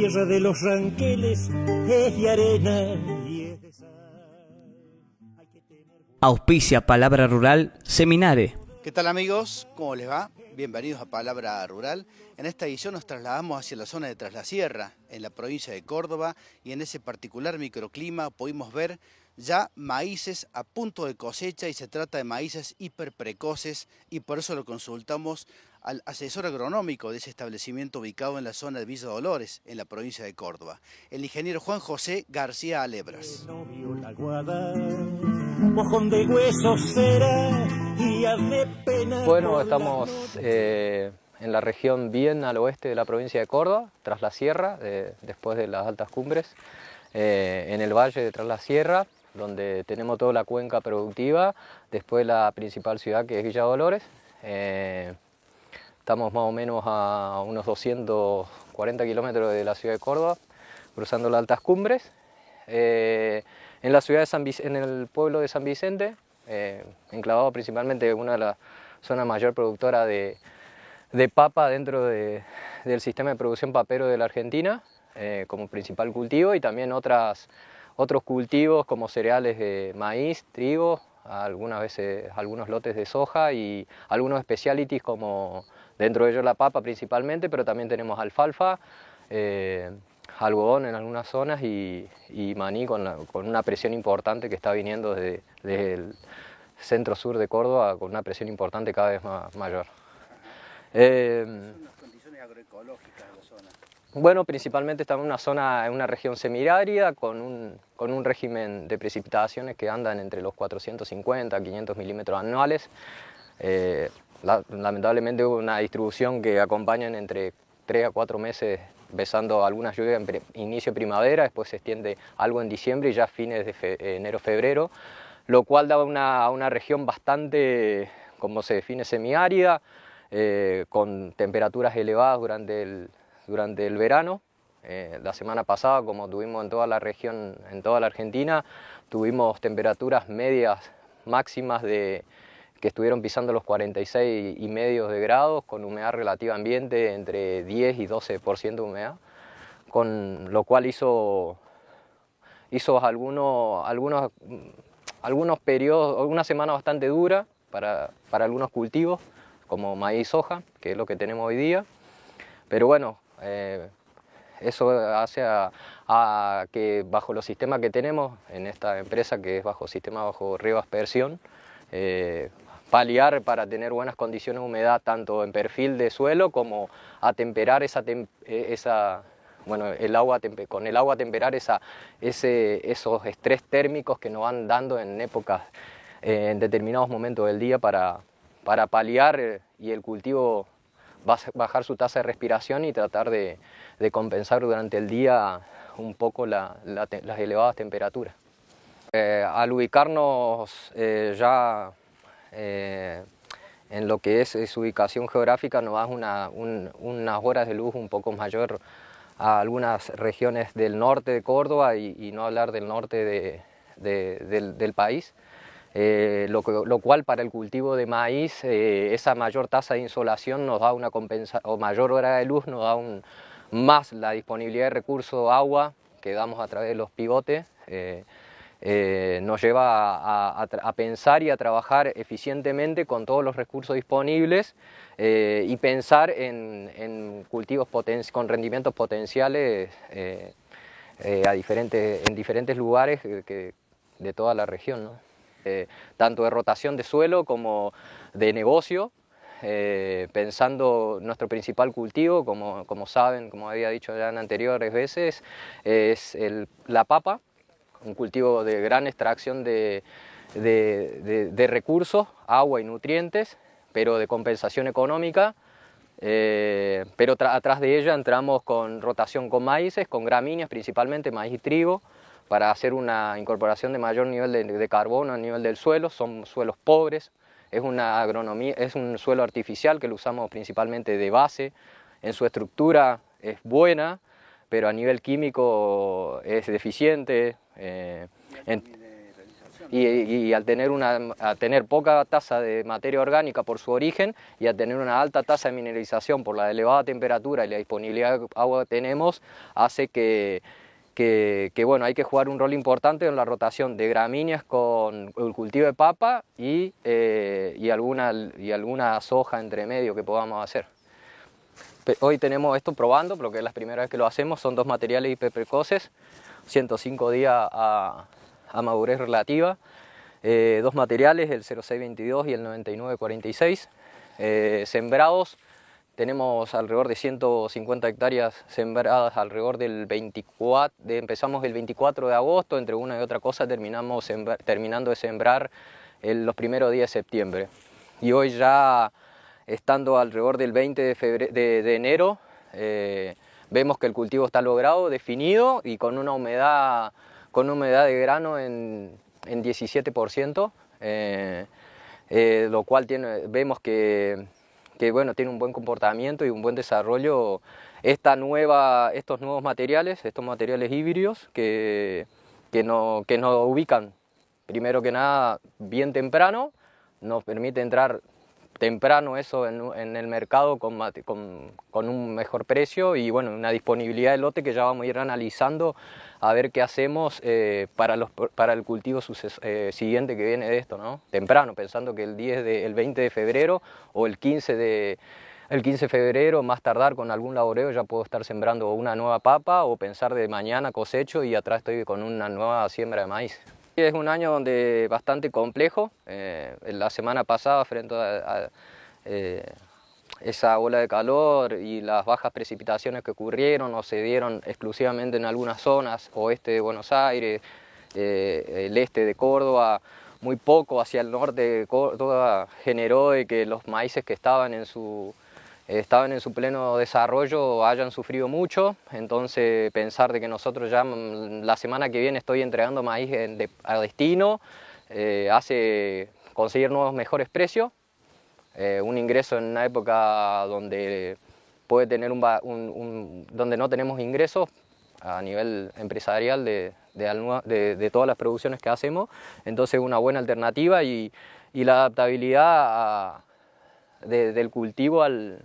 tierra de los ranqueles es de arena y es de sal. Auspicia Palabra Rural Seminare. ¿Qué tal amigos? ¿Cómo les va? Bienvenidos a Palabra Rural. En esta edición nos trasladamos hacia la zona de Traslasierra, en la provincia de Córdoba, y en ese particular microclima pudimos ver ya maíces a punto de cosecha y se trata de maíces hiperprecoces y por eso lo consultamos al asesor agronómico de ese establecimiento ubicado en la zona de Villa Dolores, en la provincia de Córdoba, el ingeniero Juan José García Alebras. Bueno, estamos eh, en la región bien al oeste de la provincia de Córdoba, tras la sierra, después de las altas cumbres, eh, en el valle de tras la sierra, donde tenemos toda la cuenca productiva, después la principal ciudad que es Villa Dolores. Eh, estamos más o menos a unos 240 kilómetros de la ciudad de Córdoba, cruzando las altas cumbres. Eh, en la ciudad de San en el pueblo de San Vicente, eh, enclavado principalmente en una de las zonas mayor productora de, papa dentro del sistema de producción papero de la Argentina, como principal cultivo, y también otras otros cultivos como cereales de maíz, trigo, algunas veces algunos lotes de soja y algunos specialities como dentro de ellos la papa principalmente, pero también tenemos alfalfa, eh, algodón en algunas zonas y, maní con, una presión importante que está viniendo desde, el centro sur de Córdoba con una presión importante cada vez mayor. Eh, las condiciones agroecológicas de la zona? Bueno, principalmente estamos en una zona, en una región semiárida con un, con un régimen de precipitaciones que andan entre los 450 a 500 milímetros anuales. Eh, lamentablemente hubo una distribución que acompañan entre 3 a 4 meses besando algunas lluvias en inicio de primavera, después se extiende algo en diciembre y ya fines de enero-febrero, lo cual da una, una región bastante, como se define, semiárida, eh, con temperaturas elevadas durante el, durante el verano. Eh, la semana pasada, como tuvimos en toda la región, en toda la Argentina, tuvimos temperaturas medias máximas de, que estuvieron pisando los 46 y medio de grados, con humedad relativa ambiente entre 10 y 12% de humedad, con lo cual hizo, hizo algunos, algunos, algunos periodos, una semana bastante dura para, para algunos cultivos, como maíz y soja, que es lo que tenemos hoy día. Pero bueno, eh, eso hace a, que bajo los sistemas que tenemos en esta empresa, que es bajo sistema bajo río aspersión, eh, paliar para tener buenas condiciones de humedad tanto en perfil de suelo como atemperar esa, eh, esa bueno, el agua, con el agua temperar esa, esos estrés térmicos que nos van dando en épocas, en determinados momentos del día para, para paliar y el cultivo bajar su tasa de respiración y tratar de, compensar durante el día un poco las elevadas temperaturas. Eh, al ubicarnos eh, ya eh, en lo que es, su ubicación geográfica nos da unas horas de luz un poco mayor a algunas regiones del norte de Córdoba y, no hablar del norte del país. Eh, lo, cual para el cultivo de maíz eh, esa mayor tasa de insolación nos da una compensa o mayor hora de luz nos da un, más la disponibilidad de recursos agua que damos a través de los pivotes eh, nos lleva a, pensar y a trabajar eficientemente con todos los recursos disponibles y pensar en, cultivos con rendimientos potenciales a diferentes, en diferentes lugares de toda la región. ¿no? Eh, tanto de rotación de suelo como de negocio, eh, pensando nuestro principal cultivo, como, como, saben, como había dicho ya en anteriores veces, es la papa, un cultivo de gran extracción de, de, recursos, agua y nutrientes, pero de compensación económica, eh, pero atrás de ella entramos con rotación con maíces, con gramíneas, principalmente maíz y trigo, para hacer una incorporación de mayor nivel de, carbono a nivel del suelo, son suelos pobres, es una agronomía, es un suelo artificial que lo usamos principalmente de base, en su estructura es buena, pero a nivel químico es deficiente. Eh, y, al tener, una, a tener poca tasa de materia orgánica por su origen y a tener una alta tasa de mineralización por la elevada temperatura y la disponibilidad de agua que tenemos, hace que, que, bueno, hay que jugar un rol importante en la rotación de gramíneas con el cultivo de papa y, eh, y, alguna, y alguna soja entre medio que podamos hacer. Hoy tenemos esto probando, porque es la primera vez que lo hacemos, son dos materiales hiperprecoces, 105 días a, a madurez relativa. Eh, dos materiales, el 0622 y el 9946. Eh, sembrados, tenemos alrededor de 150 hectáreas sembradas alrededor del 24, empezamos el 24 de agosto, entre una y otra cosa terminamos terminando de sembrar los primeros días de septiembre. Y hoy ya estando alrededor del 20 de, de, enero, eh, vemos que el cultivo está logrado, definido y con una humedad con humedad de grano en, en 17%, eh, eh, lo cual vemos que, que, bueno, tiene un buen comportamiento y un buen desarrollo esta nueva, estos nuevos materiales, estos materiales híbridos que, que, no, que nos ubican. Primero que nada bien temprano, nos permite entrar temprano eso en, el mercado con, con, un mejor precio y bueno, una disponibilidad de lote que ya vamos a ir analizando a ver qué hacemos eh, para, los, para el cultivo eh, siguiente que viene de esto, ¿no? Temprano, pensando que el, 10 de, el 20 de febrero o el 15 de, el 15 de febrero, más tardar con algún laboreo, ya puedo estar sembrando una nueva papa o pensar de mañana cosecho y atrás estoy con una nueva siembra de maíz. Es un año donde bastante complejo. Eh, la semana pasada, frente a, eh, esa ola de calor y las bajas precipitaciones que ocurrieron o se dieron exclusivamente en algunas zonas, oeste de Buenos Aires, eh, el este de Córdoba, muy poco hacia el norte de Córdoba, generó de que los maíces que estaban en su estaban en su pleno desarrollo hayan sufrido mucho, entonces pensar de que nosotros ya mm, la semana que viene estoy entregando maíz a destino, eh, hace conseguir nuevos mejores precios, eh, un ingreso en una época donde puede tener un, donde no tenemos ingresos a nivel empresarial de, de, todas las producciones que hacemos, entonces una buena alternativa y, la adaptabilidad del cultivo al,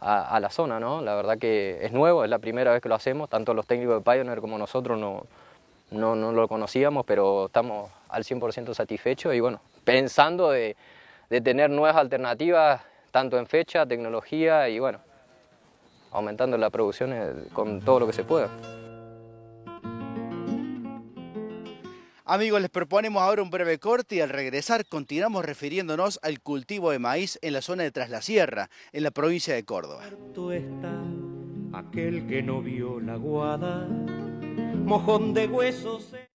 a, la zona, ¿no? La verdad que es nuevo, es la primera vez que lo hacemos, tanto los técnicos de Pioneer como nosotros no, no, no lo conocíamos, pero estamos al 100% satisfechos y bueno, pensando de, de tener nuevas alternativas, tanto en fecha, tecnología y bueno, aumentando la producción eh, con todo lo que se pueda. Amigos, les proponemos ahora un breve corte y al regresar continuamos refiriéndonos al cultivo de maíz en la zona de Tras la Sierra, en la provincia de Córdoba.